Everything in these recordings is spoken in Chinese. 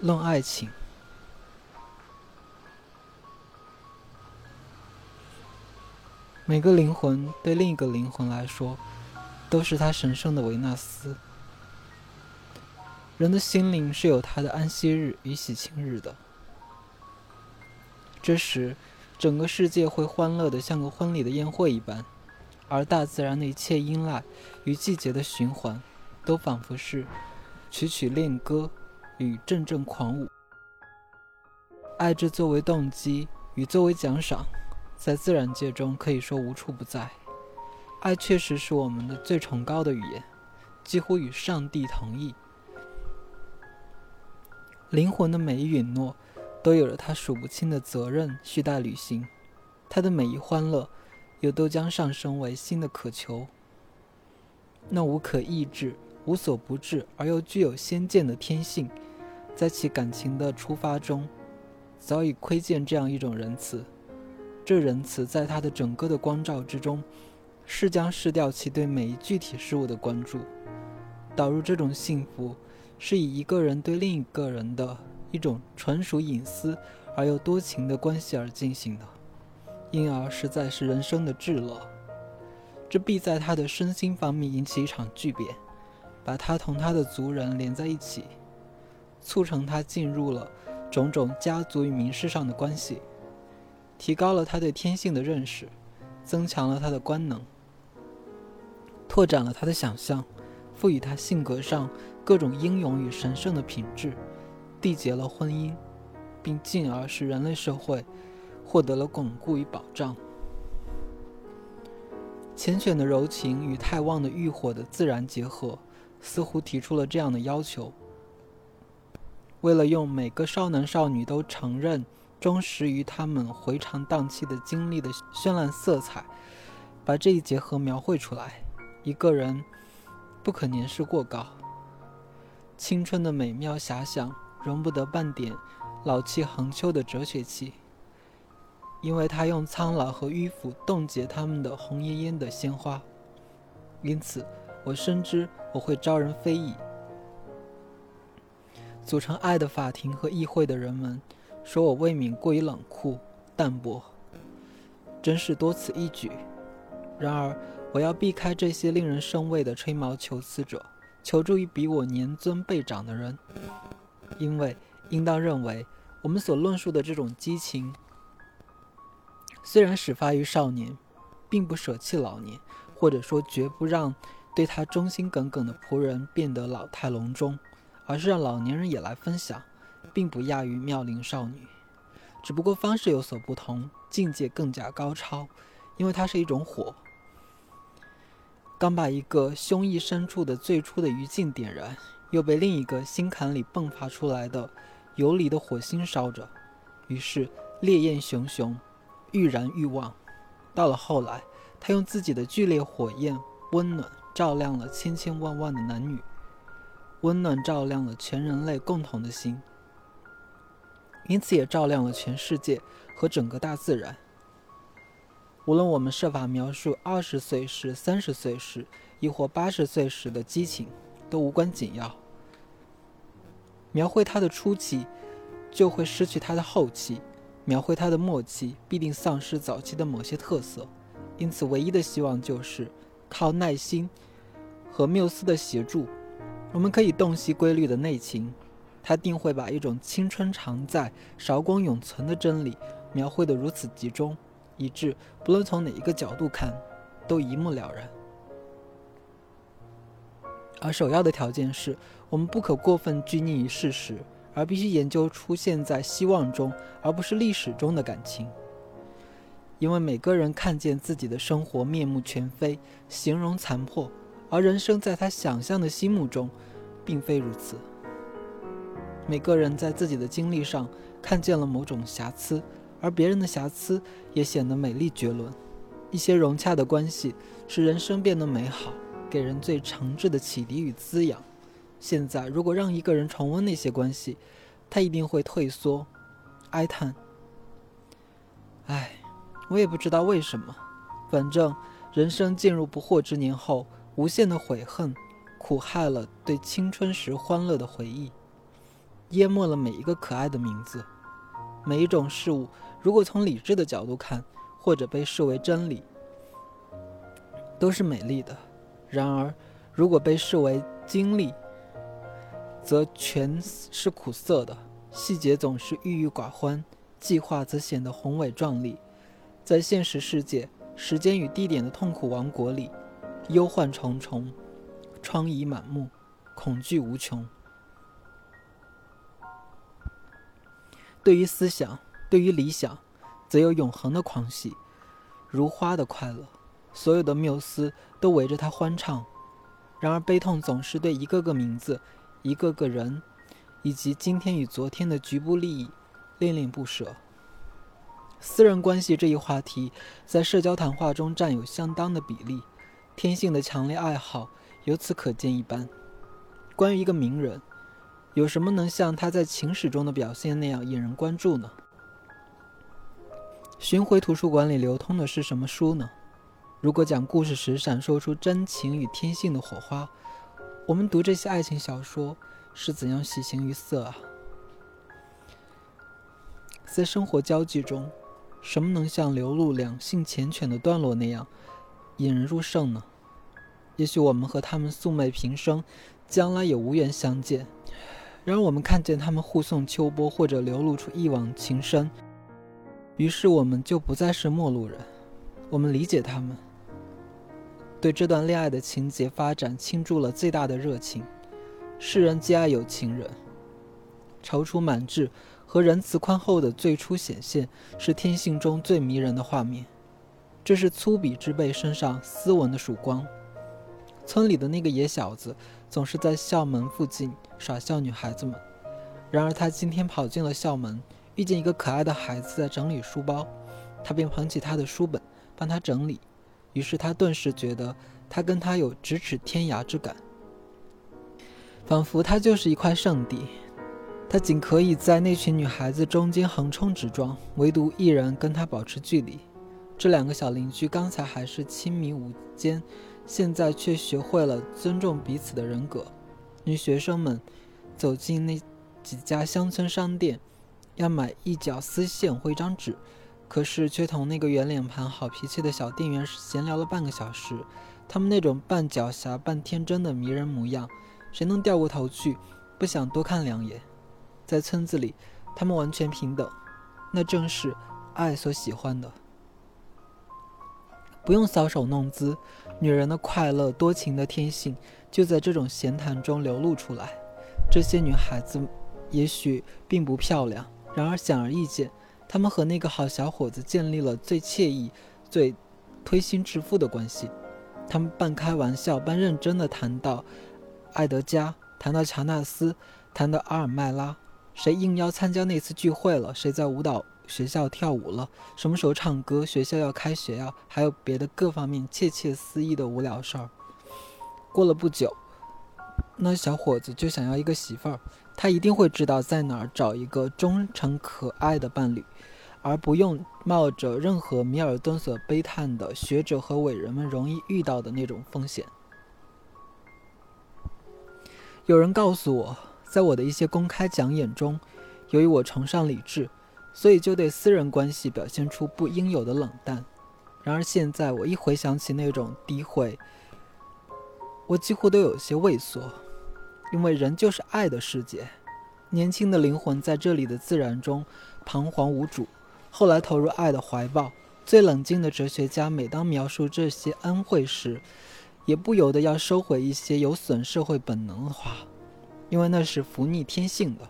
论爱情。每个灵魂对另一个灵魂来说，都是他神圣的维纳斯。人的心灵是有他的安息日与喜庆日的。这时，整个世界会欢乐的像个婚礼的宴会一般，而大自然的一切音籁与季节的循环，都仿佛是曲曲恋歌与阵阵狂舞。爱之作为动机与作为奖赏。在自然界中，可以说无处不在。爱确实是我们的最崇高的语言，几乎与上帝同义。灵魂的每一允诺，都有着它数不清的责任需待履行；它的每一欢乐，又都将上升为新的渴求。那无可抑制、无所不至而又具有先见的天性，在其感情的出发中，早已窥见这样一种仁慈。这仁慈在他的整个的光照之中，是将失掉其对每一具体事物的关注，导入这种幸福，是以一个人对另一个人的一种纯属隐私而又多情的关系而进行的，因而实在是人生的至乐。这必在他的身心方面引起一场巨变，把他同他的族人连在一起，促成他进入了种种家族与民事上的关系。提高了他对天性的认识，增强了他的官能，拓展了他的想象，赋予他性格上各种英勇与神圣的品质，缔结了婚姻，并进而使人类社会获得了巩固与保障。缱绻的柔情与太旺的欲火的自然结合，似乎提出了这样的要求：为了用每个少男少女都承认。忠实于他们回肠荡气的经历的绚烂色彩，把这一结合描绘出来。一个人不可年事过高，青春的美妙遐想容不得半点老气横秋的哲学气，因为他用苍老和迂腐冻结他们的红艳艳的鲜花。因此，我深知我会招人非议。组成爱的法庭和议会的人们。说我未免过于冷酷淡薄，真是多此一举。然而，我要避开这些令人生畏的吹毛求疵者，求助于比我年尊辈长的人，因为应当认为，我们所论述的这种激情，虽然始发于少年，并不舍弃老年，或者说绝不让对他忠心耿耿的仆人变得老态龙钟，而是让老年人也来分享。并不亚于妙龄少女，只不过方式有所不同，境界更加高超。因为它是一种火，刚把一个胸臆深处的最初的余烬点燃，又被另一个心坎里迸发出来的游离的火星烧着，于是烈焰熊熊，愈燃愈旺。到了后来，他用自己的剧烈火焰温暖照亮了千千万万的男女，温暖照亮了全人类共同的心。因此，也照亮了全世界和整个大自然。无论我们设法描述二十岁时、三十岁时，亦或八十岁时的激情，都无关紧要。描绘它的初期，就会失去它的后期；描绘它的末期，必定丧失早期的某些特色。因此，唯一的希望就是靠耐心和缪斯的协助，我们可以洞悉规律的内情。他定会把一种青春常在、韶光永存的真理描绘得如此集中，以致不论从哪一个角度看，都一目了然。而首要的条件是我们不可过分拘泥于事实，而必须研究出现在希望中而不是历史中的感情。因为每个人看见自己的生活面目全非、形容残破，而人生在他想象的心目中，并非如此。每个人在自己的经历上看见了某种瑕疵，而别人的瑕疵也显得美丽绝伦。一些融洽的关系使人生变得美好，给人最诚挚的启迪与滋养。现在，如果让一个人重温那些关系，他一定会退缩，哀叹：“唉，我也不知道为什么。反正人生进入不惑之年后，无限的悔恨苦害了对青春时欢乐的回忆。”淹没了每一个可爱的名字。每一种事物，如果从理智的角度看，或者被视为真理，都是美丽的；然而，如果被视为经历，则全是苦涩的。细节总是郁郁寡欢，计划则显得宏伟壮丽。在现实世界、时间与地点的痛苦王国里，忧患重重，疮痍满目，恐惧无穷。对于思想，对于理想，则有永恒的狂喜，如花的快乐。所有的缪斯都围着他欢唱。然而，悲痛总是对一个个名字、一个个人，以及今天与昨天的局部利益恋恋不舍。私人关系这一话题，在社交谈话中占有相当的比例。天性的强烈爱好由此可见一斑。关于一个名人。有什么能像他在情史中的表现那样引人关注呢？巡回图书馆里流通的是什么书呢？如果讲故事时闪烁出真情与天性的火花，我们读这些爱情小说是怎样喜形于色啊？在生活交际中，什么能像流露两性缱绻的段落那样引人入胜呢？也许我们和他们素昧平生，将来也无缘相见。然而，我们看见他们互送秋波，或者流露出一往情深，于是我们就不再是陌路人。我们理解他们，对这段恋爱的情节发展倾注了最大的热情。世人皆爱有情人，踌躇满志和仁慈宽厚的最初显现，是天性中最迷人的画面。这是粗鄙之辈身上斯文的曙光。村里的那个野小子。总是在校门附近耍笑女孩子们。然而，他今天跑进了校门，遇见一个可爱的孩子在整理书包，他便捧起他的书本帮他整理。于是，他顿时觉得他跟他有咫尺天涯之感，仿佛他就是一块圣地。他仅可以在那群女孩子中间横冲直撞，唯独一人跟他保持距离。这两个小邻居刚才还是亲密无间。现在却学会了尊重彼此的人格。女学生们走进那几家乡村商店，要买一角丝线或一张纸，可是却同那个圆脸盘、好脾气的小店员闲聊了半个小时。他们那种半狡黠、半天真的迷人模样，谁能掉过头去，不想多看两眼？在村子里，他们完全平等，那正是爱所喜欢的。不用搔首弄姿，女人的快乐、多情的天性就在这种闲谈中流露出来。这些女孩子也许并不漂亮，然而显而易见，她们和那个好小伙子建立了最惬意、最推心置腹的关系。她们半开玩笑、半认真地谈到艾德加，谈到乔纳斯，谈到阿尔麦拉，谁应邀参加那次聚会了？谁在舞蹈？学校跳舞了，什么时候唱歌？学校要开学啊，还有别的各方面窃窃私语的无聊事儿。过了不久，那小伙子就想要一个媳妇儿，他一定会知道在哪儿找一个忠诚可爱的伴侣，而不用冒着任何米尔顿所悲叹的学者和伟人们容易遇到的那种风险。有人告诉我，在我的一些公开讲演中，由于我崇尚理智。所以就对私人关系表现出不应有的冷淡。然而现在我一回想起那种诋毁，我几乎都有些畏缩，因为人就是爱的世界。年轻的灵魂在这里的自然中彷徨无主，后来投入爱的怀抱。最冷静的哲学家每当描述这些恩惠时，也不由得要收回一些有损社会本能的话，因为那是伏逆天性的，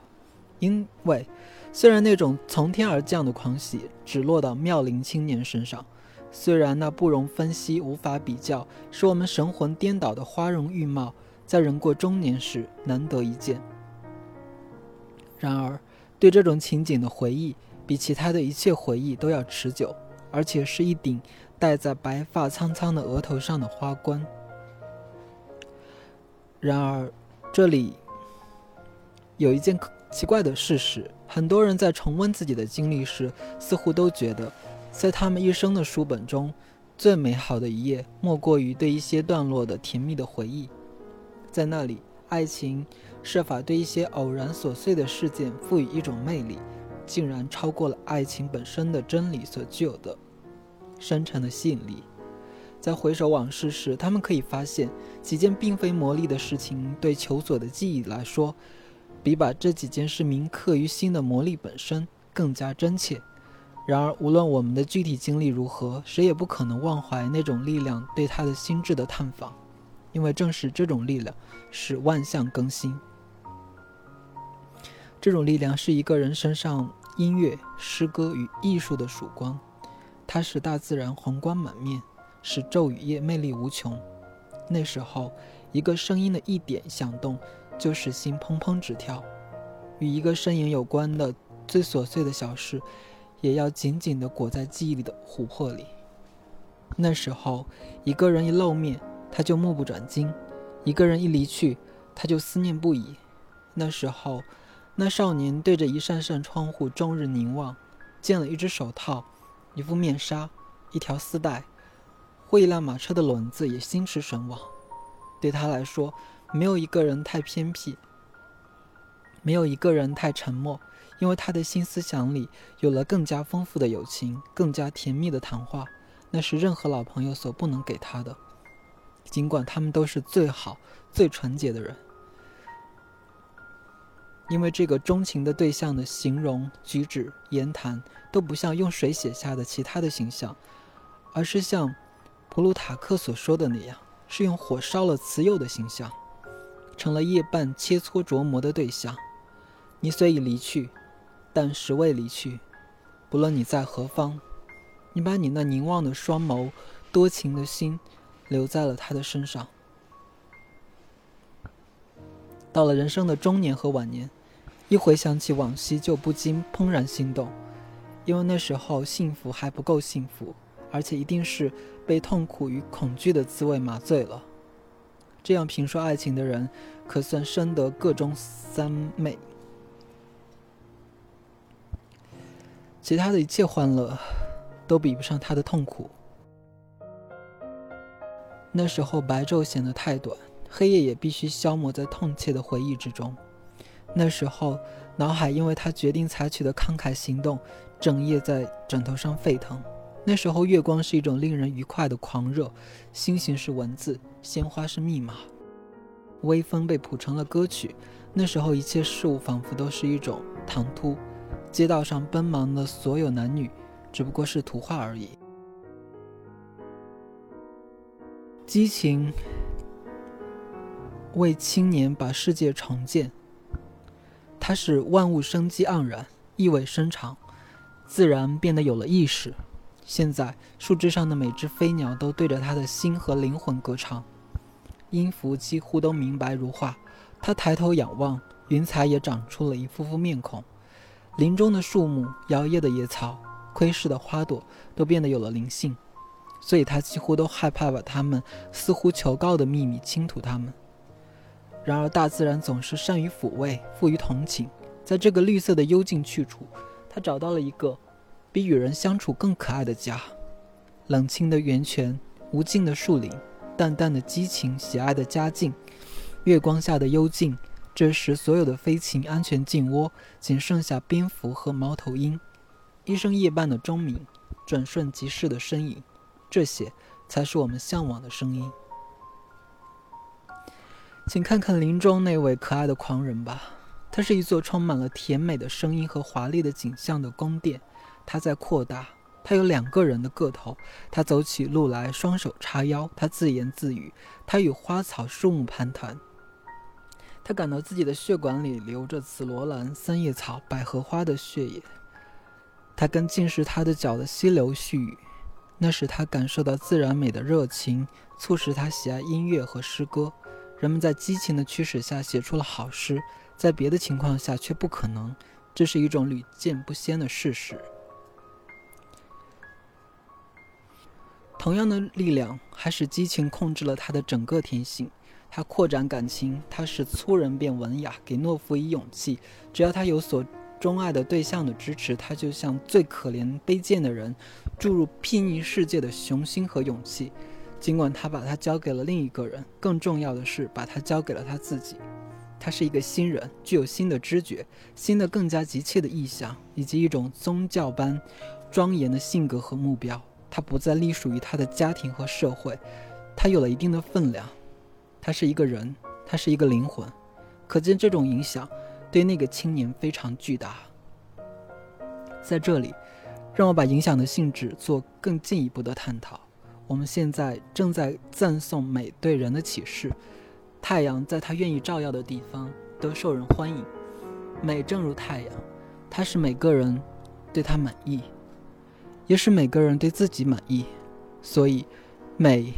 因为。虽然那种从天而降的狂喜只落到妙龄青年身上，虽然那不容分析、无法比较，使我们神魂颠倒的花容玉貌，在人过中年时难得一见，然而对这种情景的回忆，比其他的一切回忆都要持久，而且是一顶戴在白发苍苍的额头上的花冠。然而，这里有一件奇怪的事实。很多人在重温自己的经历时，似乎都觉得，在他们一生的书本中，最美好的一页莫过于对一些段落的甜蜜的回忆。在那里，爱情设法对一些偶然琐碎的事件赋予一种魅力，竟然超过了爱情本身的真理所具有的深沉的吸引力。在回首往事时，他们可以发现几件并非魔力的事情，对求索的记忆来说，比把这几件事铭刻于心的魔力本身更加真切。然而，无论我们的具体经历如何，谁也不可能忘怀那种力量对他的心智的探访，因为正是这种力量使万象更新。这种力量是一个人身上音乐、诗歌与艺术的曙光，它使大自然红光满面，使昼与夜魅力无穷。那时候，一个声音的一点响动，就使心砰砰直跳。与一个身影有关的最琐碎的小事。也要紧紧地裹在记忆里的琥珀里。那时候，一个人一露面，他就目不转睛；一个人一离去，他就思念不已。那时候，那少年对着一扇扇窗户终日凝望，见了一只手套，一副面纱，一条丝带，或一辆马车的轮子，也心驰神往。对他来说，没有一个人太偏僻，没有一个人太沉默。因为他的新思想里有了更加丰富的友情，更加甜蜜的谈话，那是任何老朋友所不能给他的。尽管他们都是最好、最纯洁的人，因为这个钟情的对象的形容、举止、言谈都不像用水写下的其他的形象，而是像普鲁塔克所说的那样，是用火烧了瓷釉的形象，成了夜半切磋琢磨的对象。你虽已离去。但时未离去，不论你在何方，你把你那凝望的双眸、多情的心，留在了他的身上。到了人生的中年和晚年，一回想起往昔，就不禁怦然心动，因为那时候幸福还不够幸福，而且一定是被痛苦与恐惧的滋味麻醉了。这样评说爱情的人，可算深得各中三昧。其他的一切欢乐，都比不上他的痛苦。那时候白昼显得太短，黑夜也必须消磨在痛切的回忆之中。那时候脑海因为他决定采取的慷慨行动，整夜在枕头上沸腾。那时候月光是一种令人愉快的狂热，星星是文字，鲜花是密码，微风被谱成了歌曲。那时候一切事物仿佛都是一种唐突。街道上奔忙的所有男女，只不过是图画而已。激情为青年把世界重建，它使万物生机盎然，意味深长，自然变得有了意识。现在树枝上的每只飞鸟都对着他的心和灵魂歌唱，音符几乎都明白如画。他抬头仰望，云彩也长出了一副副面孔。林中的树木、摇曳的野草、窥视的花朵，都变得有了灵性，所以他几乎都害怕把他们似乎求告的秘密倾吐他们。然而，大自然总是善于抚慰、富于同情，在这个绿色的幽静去处，他找到了一个比与人相处更可爱的家：冷清的源泉、无尽的树林、淡淡的激情、喜爱的家境、月光下的幽静。这时，所有的飞禽安全进窝，仅剩下蝙蝠和猫头鹰。一声夜半的钟鸣，转瞬即逝的身影，这些才是我们向往的声音。请看看林中那位可爱的狂人吧，它是一座充满了甜美的声音和华丽的景象的宫殿，它在扩大。他有两个人的个头，他走起路来双手叉腰，他自言自语，他与花草树木攀谈。他感到自己的血管里流着紫罗兰、三叶草、百合花的血液。他跟浸湿他的脚的溪流絮语，那使他感受到自然美的热情，促使他喜爱音乐和诗歌。人们在激情的驱使下写出了好诗，在别的情况下却不可能。这是一种屡见不鲜的事实。同样的力量还使激情控制了他的整个天性。他扩展感情，他使粗人变文雅，给懦夫以勇气。只要他有所钟爱的对象的支持，他就像最可怜卑贱的人，注入睥睨世界的雄心和勇气。尽管他把他交给了另一个人，更重要的是把他交给了他自己。他是一个新人，具有新的知觉、新的更加急切的意向，以及一种宗教般庄严的性格和目标。他不再隶属于他的家庭和社会，他有了一定的分量。他是一个人，他是一个灵魂。可见这种影响对那个青年非常巨大。在这里，让我把影响的性质做更进一步的探讨。我们现在正在赞颂美对人的启示。太阳在它愿意照耀的地方都受人欢迎。美正如太阳，它是每个人对它满意，也使每个人对自己满意。所以，美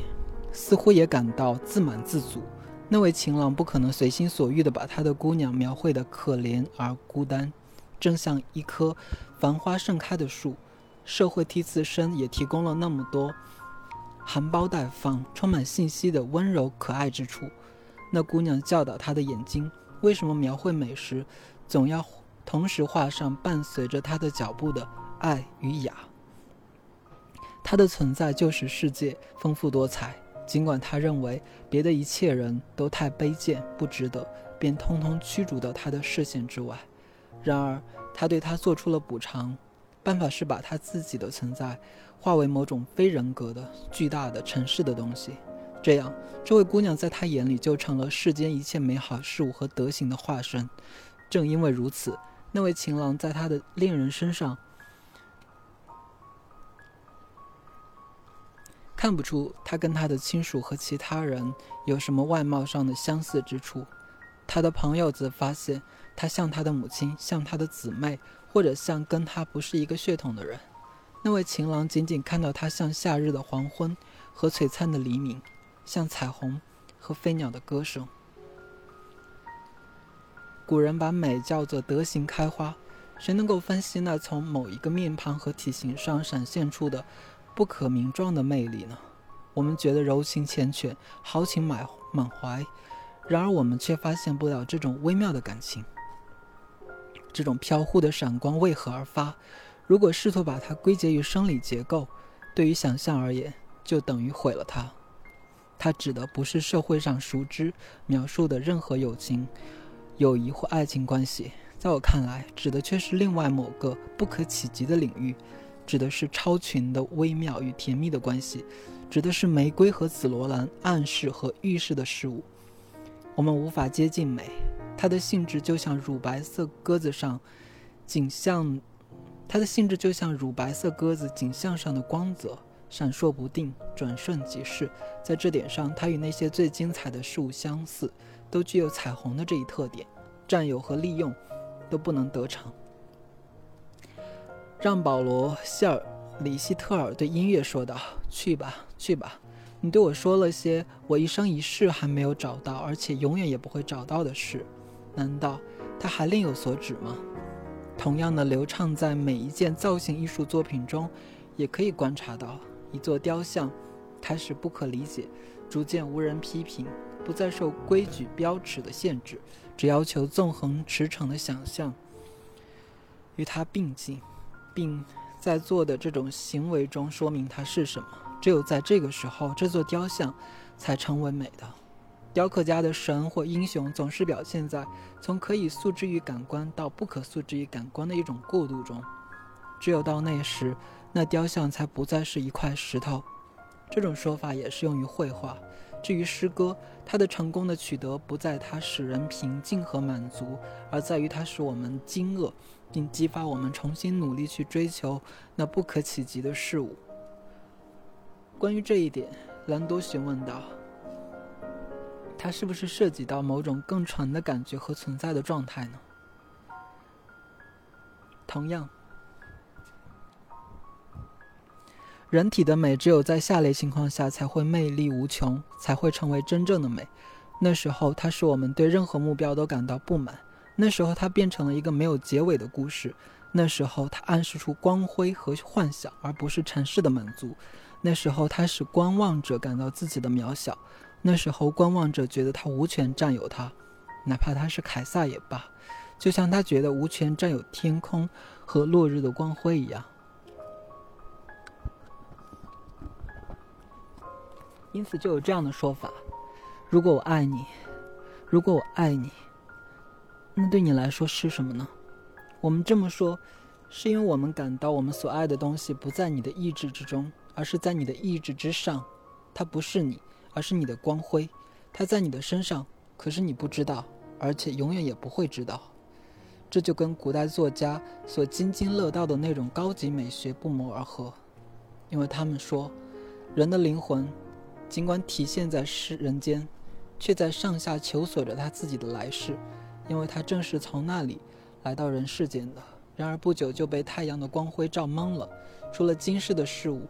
似乎也感到自满自足。那位情郎不可能随心所欲地把他的姑娘描绘得可怜而孤单，正像一棵繁花盛开的树。社会替自身也提供了那么多含苞待放、充满信息的温柔可爱之处。那姑娘教导他的眼睛，为什么描绘美时，总要同时画上伴随着他的脚步的爱与雅？他的存在就是世界丰富多彩，尽管他认为别的一切人都太卑贱不值得，便通通驱逐到他的视线之外。然而，他对他做出了补偿，办法是把他自己的存在化为某种非人格的巨大的尘世的东西。这样，这位姑娘在他眼里就成了世间一切美好事物和德行的化身。正因为如此，那位情郎在他的恋人身上看不出他跟他的亲属和其他人有什么外貌上的相似之处。他的朋友则发现他像他的母亲，像他的姊妹，或者像跟他不是一个血统的人。那位情郎仅仅看到他像夏日的黄昏和璀璨的黎明。像彩虹和飞鸟的歌声。古人把美叫做德行开花，谁能够分析那从某一个面庞和体型上闪现出的不可名状的魅力呢？我们觉得柔情缱绻，豪情满满怀，然而我们却发现不了这种微妙的感情。这种飘忽的闪光为何而发？如果试图把它归结于生理结构，对于想象而言，就等于毁了它。它指的不是社会上熟知描述的任何友情、友谊或爱情关系，在我看来，指的却是另外某个不可企及的领域，指的是超群的微妙与甜蜜的关系，指的是玫瑰和紫罗兰暗示和预示的事物。我们无法接近美，它的性质就像乳白色鸽子上景象，它的性质就像乳白色鸽子景象上的光泽。闪烁不定，转瞬即逝。在这点上，它与那些最精彩的事物相似，都具有彩虹的这一特点。占有和利用都不能得逞。让保罗·希尔里希特尔对音乐说道：“去吧，去吧，你对我说了些我一生一世还没有找到，而且永远也不会找到的事。难道他还另有所指吗？同样的流畅，在每一件造型艺术作品中，也可以观察到。”一座雕像开始不可理解，逐渐无人批评，不再受规矩标尺的限制，只要求纵横驰骋的想象与它并进，并在做的这种行为中说明它是什么。只有在这个时候，这座雕像才成为美的。雕刻家的神或英雄总是表现在从可以诉之于感官到不可诉之于感官的一种过渡中。只有到那时。那雕像才不再是一块石头，这种说法也适用于绘画。至于诗歌，它的成功的取得不在它使人平静和满足，而在于它使我们惊愕，并激发我们重新努力去追求那不可企及的事物。关于这一点，兰多询问道：“它是不是涉及到某种更纯的感觉和存在的状态呢？”同样。人体的美只有在下列情况下才会魅力无穷，才会成为真正的美。那时候，它使我们对任何目标都感到不满；那时候，它变成了一个没有结尾的故事；那时候，它暗示出光辉和幻想，而不是尘世的满足；那时候，它使观望者感到自己的渺小；那时候，观望者觉得他无权占有它，哪怕他是凯撒也罢，就像他觉得无权占有天空和落日的光辉一样。因此，就有这样的说法：如果我爱你，如果我爱你，那对你来说是什么呢？我们这么说，是因为我们感到我们所爱的东西不在你的意志之中，而是在你的意志之上。它不是你，而是你的光辉。它在你的身上，可是你不知道，而且永远也不会知道。这就跟古代作家所津津乐道的那种高级美学不谋而合，因为他们说，人的灵魂，尽管体现在世人间，却在上下求索着他自己的来世，因为他正是从那里来到人世间的。然而不久就被太阳的光辉照懵了，除了今世的事物，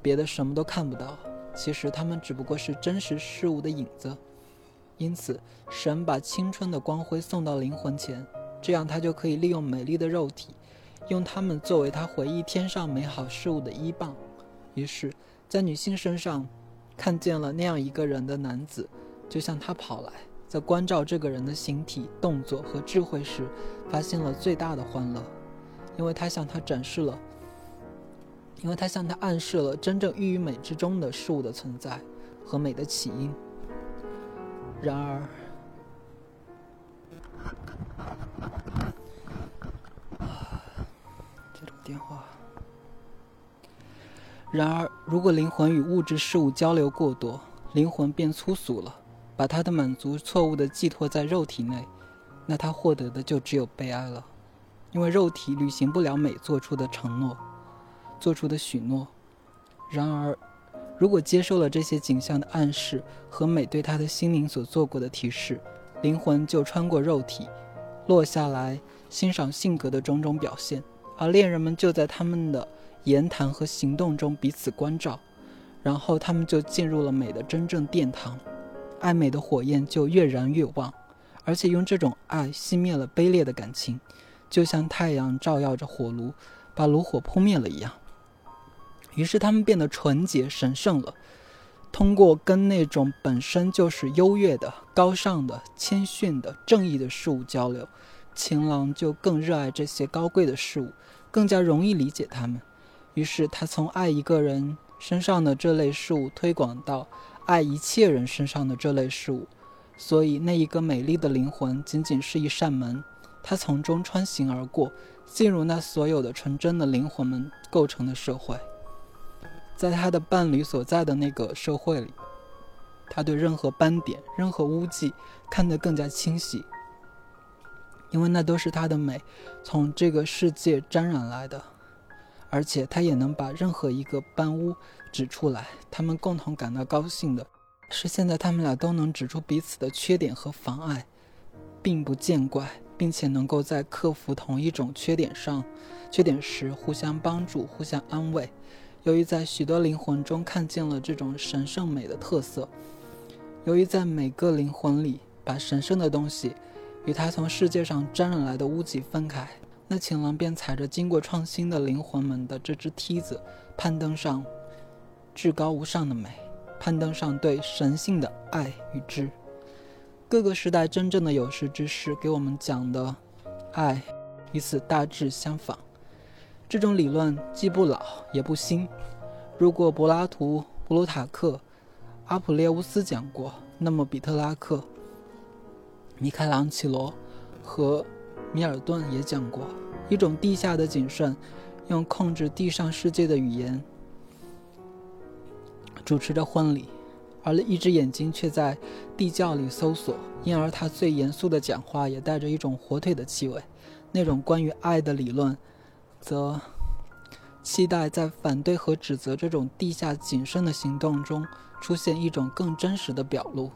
别的什么都看不到。其实他们只不过是真实事物的影子。因此，神把青春的光辉送到灵魂前。这样，他就可以利用美丽的肉体，用它们作为他回忆天上美好事物的依傍。于是，在女性身上看见了那样一个人的男子，就向他跑来，在关照这个人的形体、动作和智慧时，发现了最大的欢乐，因为他向他展示了，因为他向他暗示了真正寓于美之中的事物的存在和美的起因。然而，电话。然而，如果灵魂与物质事物交流过多，灵魂变粗俗了，把他的满足错误地寄托在肉体内，那他获得的就只有悲哀了，因为肉体履行不了美做出的承诺，做出的许诺。然而，如果接受了这些景象的暗示和美对他的心灵所做过的提示，灵魂就穿过肉体，落下来欣赏性格的种种表现。而恋人们就在他们的言谈和行动中彼此关照，然后他们就进入了美的真正殿堂，爱美的火焰就越燃越旺，而且用这种爱熄灭了卑劣的感情，就像太阳照耀着火炉，把炉火扑灭了一样。于是他们变得纯洁神圣了。通过跟那种本身就是优越的、高尚的、谦逊的、正义的事物交流。情郎就更热爱这些高贵的事物，更加容易理解他们。于是他从爱一个人身上的这类事物推广到爱一切人身上的这类事物。所以那一个美丽的灵魂仅仅是一扇门，他从中穿行而过，进入那所有的纯真的灵魂们构成的社会。在他的伴侣所在的那个社会里，他对任何斑点、任何污迹看得更加清晰。因为那都是他的美，从这个世界沾染来的，而且他也能把任何一个斑污指出来。他们共同感到高兴的是，现在他们俩都能指出彼此的缺点和妨碍，并不见怪，并且能够在克服同一种缺点上、缺点时互相帮助、互相安慰。由于在许多灵魂中看见了这种神圣美的特色，由于在每个灵魂里把神圣的东西。与他从世界上沾染来的污迹分开，那情郎便踩着经过创新的灵魂们的这只梯子，攀登上至高无上的美，攀登上对神性的爱与知。各个时代真正的有识之士给我们讲的爱，与此大致相仿。这种理论既不老也不新。如果柏拉图、布鲁塔克、阿普列乌斯讲过，那么比特拉克。米开朗琪罗和米尔顿也讲过一种地下的谨慎，用控制地上世界的语言主持着婚礼，而一只眼睛却在地窖里搜索，因而他最严肃的讲话也带着一种火腿的气味。那种关于爱的理论，则期待在反对和指责这种地下谨慎的行动中出现一种更真实的表露。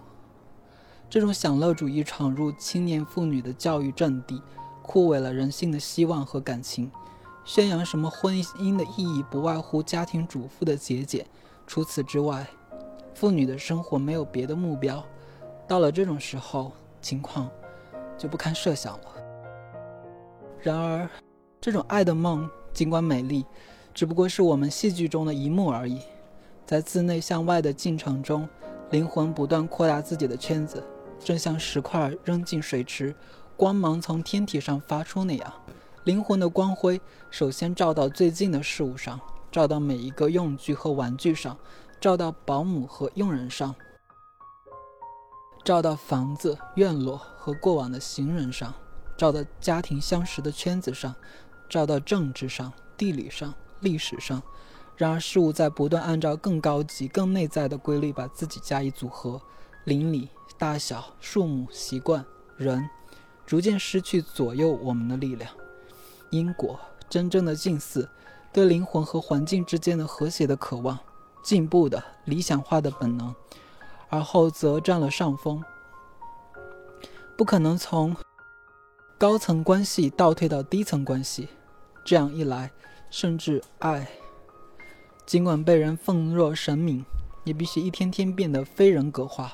这种享乐主义闯入青年妇女的教育阵地，枯萎了人性的希望和感情。宣扬什么婚姻的意义，不外乎家庭主妇的节俭。除此之外，妇女的生活没有别的目标。到了这种时候，情况就不堪设想了。然而，这种爱的梦尽管美丽，只不过是我们戏剧中的一幕而已。在自内向外的进程中，灵魂不断扩大自己的圈子。正像石块扔进水池，光芒从天体上发出那样，灵魂的光辉首先照到最近的事物上，照到每一个用具和玩具上，照到保姆和佣人上，照到房子、院落和过往的行人上，照到家庭相识的圈子上，照到政治上、地理上、历史上。然而，事物在不断按照更高级、更内在的规律把自己加以组合，邻里、大小、数目、习惯、人，逐渐失去左右我们的力量。因果，真正的近似，对灵魂和环境之间的和谐的渴望，进步的理想化的本能，而后则占了上风。不可能从高层关系倒退到低层关系，这样一来，甚至爱。尽管被人奉若神明，也必须一天天变得非人格化。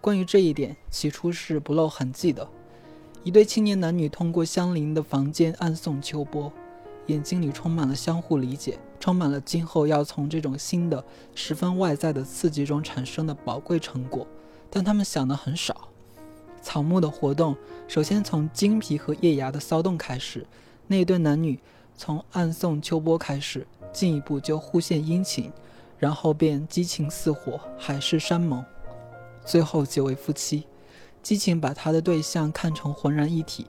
关于这一点，起初是不露痕迹的。一对青年男女通过相邻的房间暗送秋波，眼睛里充满了相互理解，充满了今后要从这种新的、十分外在的刺激中产生的宝贵成果。但他们想的很少。草木的活动首先从茎皮和叶芽的骚动开始，那一对男女从暗送秋波开始。进一步就互献殷勤，然后便激情似火，海誓山盟，最后结为夫妻。激情把他的对象看成浑然一体，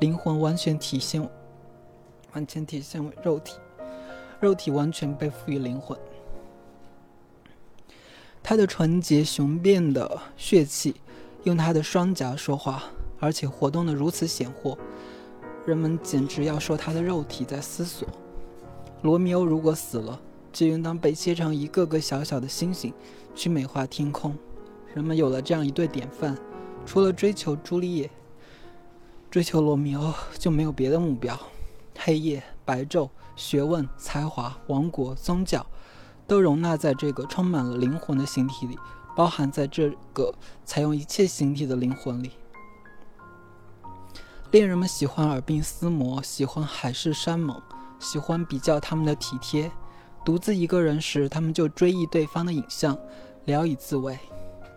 灵魂完全体现，完全体现为肉体，肉体完全被赋予灵魂。他的纯洁雄辩的血气，用他的双颊说话，而且活动的如此显豁，人们简直要说他的肉体在思索。罗密欧如果死了，就应当被切成一个个小小的星星，去美化天空。人们有了这样一对典范，除了追求朱丽叶、追求罗密欧，就没有别的目标。黑夜、白昼、学问、才华、王国、宗教，都容纳在这个充满了灵魂的形体里，包含在这个采用一切形体的灵魂里。恋人们喜欢耳鬓厮磨，喜欢海誓山盟。喜欢比较他们的体贴，独自一个人时，他们就追忆对方的影像，聊以自慰。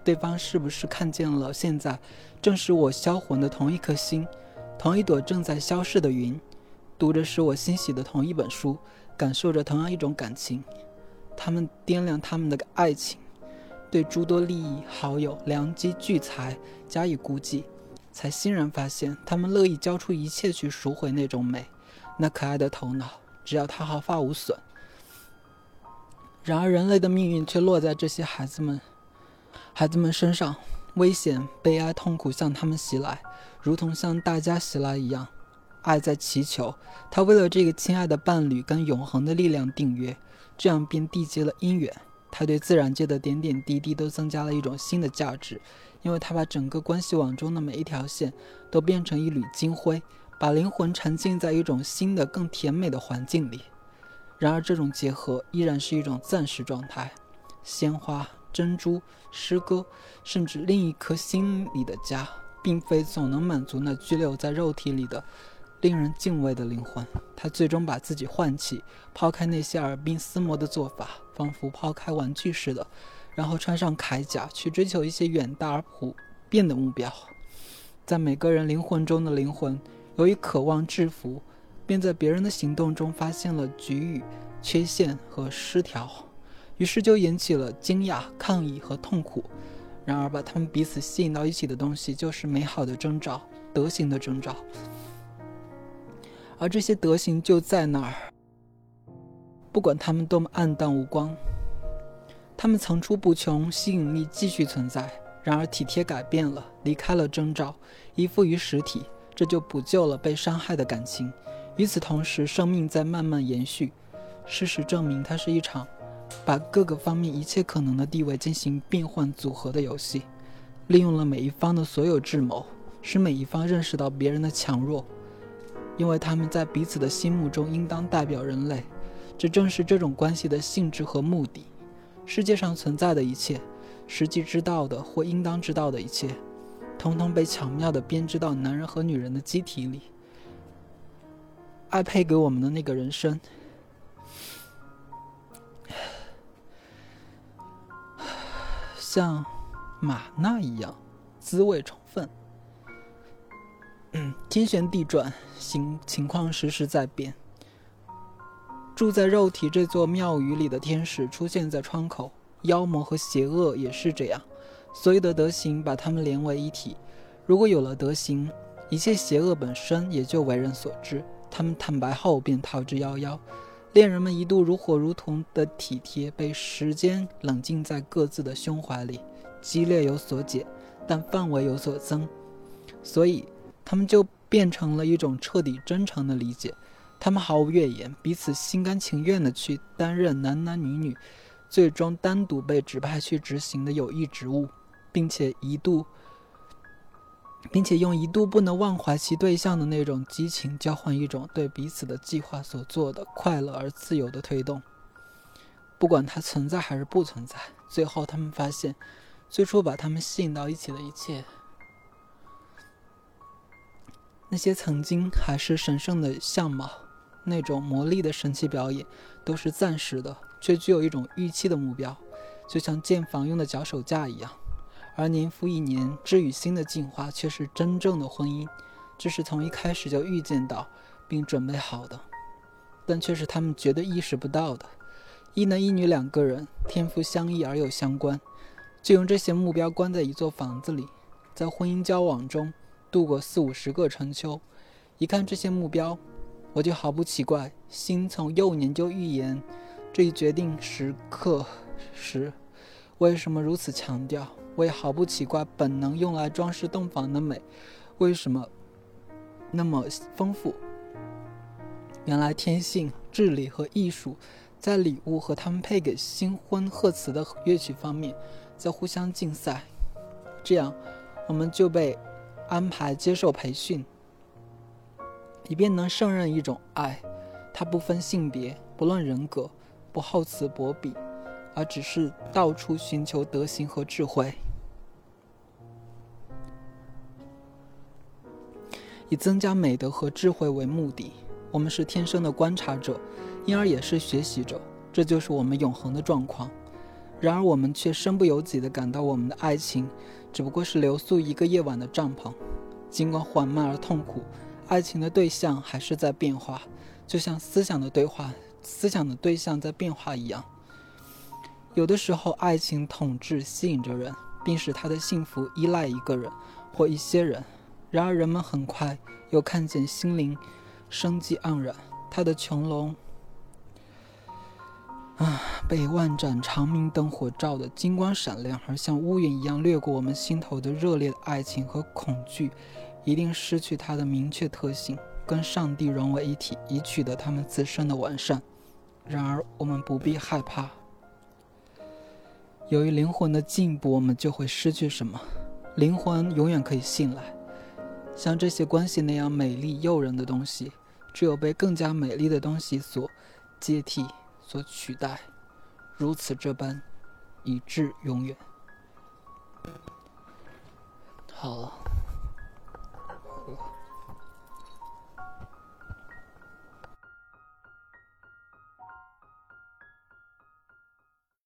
对方是不是看见了现在正是我销魂的同一颗心，同一朵正在消逝的云，读着使我欣喜的同一本书，感受着同样一种感情。他们掂量他们的爱情，对诸多利益、好友、良机、聚财加以估计，才欣然发现，他们乐意交出一切去赎回那种美。那可爱的头脑，只要他毫发无损。然而，人类的命运却落在这些孩子们、孩子们身上，危险、悲哀、痛苦向他们袭来，如同向大家袭来一样。爱在祈求，他为了这个亲爱的伴侣跟永恒的力量订约，这样便缔结了姻缘。他对自然界的点点滴滴都增加了一种新的价值，因为他把整个关系网中的每一条线都变成一缕金辉。把灵魂沉浸在一种新的、更甜美的环境里。然而，这种结合依然是一种暂时状态。鲜花、珍珠、诗歌，甚至另一颗心里的家，并非总能满足那拘留在肉体里的、令人敬畏的灵魂。他最终把自己唤起，抛开那些耳鬓厮磨的做法，仿佛抛开玩具似的，然后穿上铠甲，去追求一些远大而普遍的目标。在每个人灵魂中的灵魂。由于渴望制服，便在别人的行动中发现了局域、缺陷和失调，于是就引起了惊讶、抗议和痛苦。然而，把他们彼此吸引到一起的东西，就是美好的征兆、德行的征兆。而这些德行就在那儿，不管他们多么暗淡无光，他们层出不穷，吸引力继续存在。然而，体贴改变了，离开了征兆，依附于实体。这就补救了被伤害的感情。与此同时，生命在慢慢延续。事实证明，它是一场把各个方面一切可能的地位进行变换组合的游戏，利用了每一方的所有智谋，使每一方认识到别人的强弱，因为他们在彼此的心目中应当代表人类。这正是这种关系的性质和目的。世界上存在的一切，实际知道的或应当知道的一切。通通被巧妙地编织到男人和女人的机体里。爱配给我们的那个人生，像马纳一样，滋味充分。嗯天旋地转，情情况时时在变。住在肉体这座庙宇里的天使出现在窗口，妖魔和邪恶也是这样。所有的德行把他们连为一体。如果有了德行，一切邪恶本身也就为人所知。他们坦白后便逃之夭夭。恋人们一度如火如荼的体贴，被时间冷静在各自的胸怀里，激烈有所减，但范围有所增，所以他们就变成了一种彻底真诚的理解。他们毫无怨言，彼此心甘情愿地去担任男男女女，最终单独被指派去执行的有益职务，并且一度。并且用一度不能忘怀其对象的那种激情，交换一种对彼此的计划所做的快乐而自由的推动。不管它存在还是不存在，最后他们发现，最初把他们吸引到一起的一切，那些曾经还是神圣的相貌，那种魔力的神奇表演，都是暂时的，却具有一种预期的目标，就像建房用的脚手架一样。而年复一年，知与心的进化，却是真正的婚姻，这是从一开始就预见到并准备好的，但却是他们绝对意识不到的。一男一女两个人，天赋相异而又相关，就用这些目标关在一座房子里，在婚姻交往中度过四五十个春秋。一看这些目标，我就毫不奇怪，心从幼年就预言这一决定时刻时，为什么如此强调？我也毫不奇怪，本能用来装饰洞房的美，为什么那么丰富？原来天性、智力和艺术，在礼物和他们配给新婚贺词的乐曲方面，在互相竞赛。这样，我们就被安排接受培训，以便能胜任一种爱。它不分性别，不论人格，不厚此薄彼，而只是到处寻求德行和智慧。以增加美德和智慧为目的，我们是天生的观察者，因而也是学习者，这就是我们永恒的状况。然而，我们却身不由己地感到，我们的爱情只不过是留宿一个夜晚的帐篷。尽管缓慢而痛苦，爱情的对象还是在变化，就像思想的对话、思想的对象在变化一样。有的时候，爱情统治吸引着人，并使他的幸福依赖一个人或一些人。然而，人们很快又看见心灵生机盎然，他的穹隆啊，被万盏长明灯火照得金光闪亮，而像乌云一样掠过我们心头的热烈的爱情和恐惧，一定失去它的明确特性，跟上帝融为一体，以取得他们自身的完善。然而，我们不必害怕，由于灵魂的进步，我们就会失去什么？灵魂永远可以信赖。像这些关系那样美丽诱人的东西，只有被更加美丽的东西所接替、所取代，如此这般，以至永远。好了。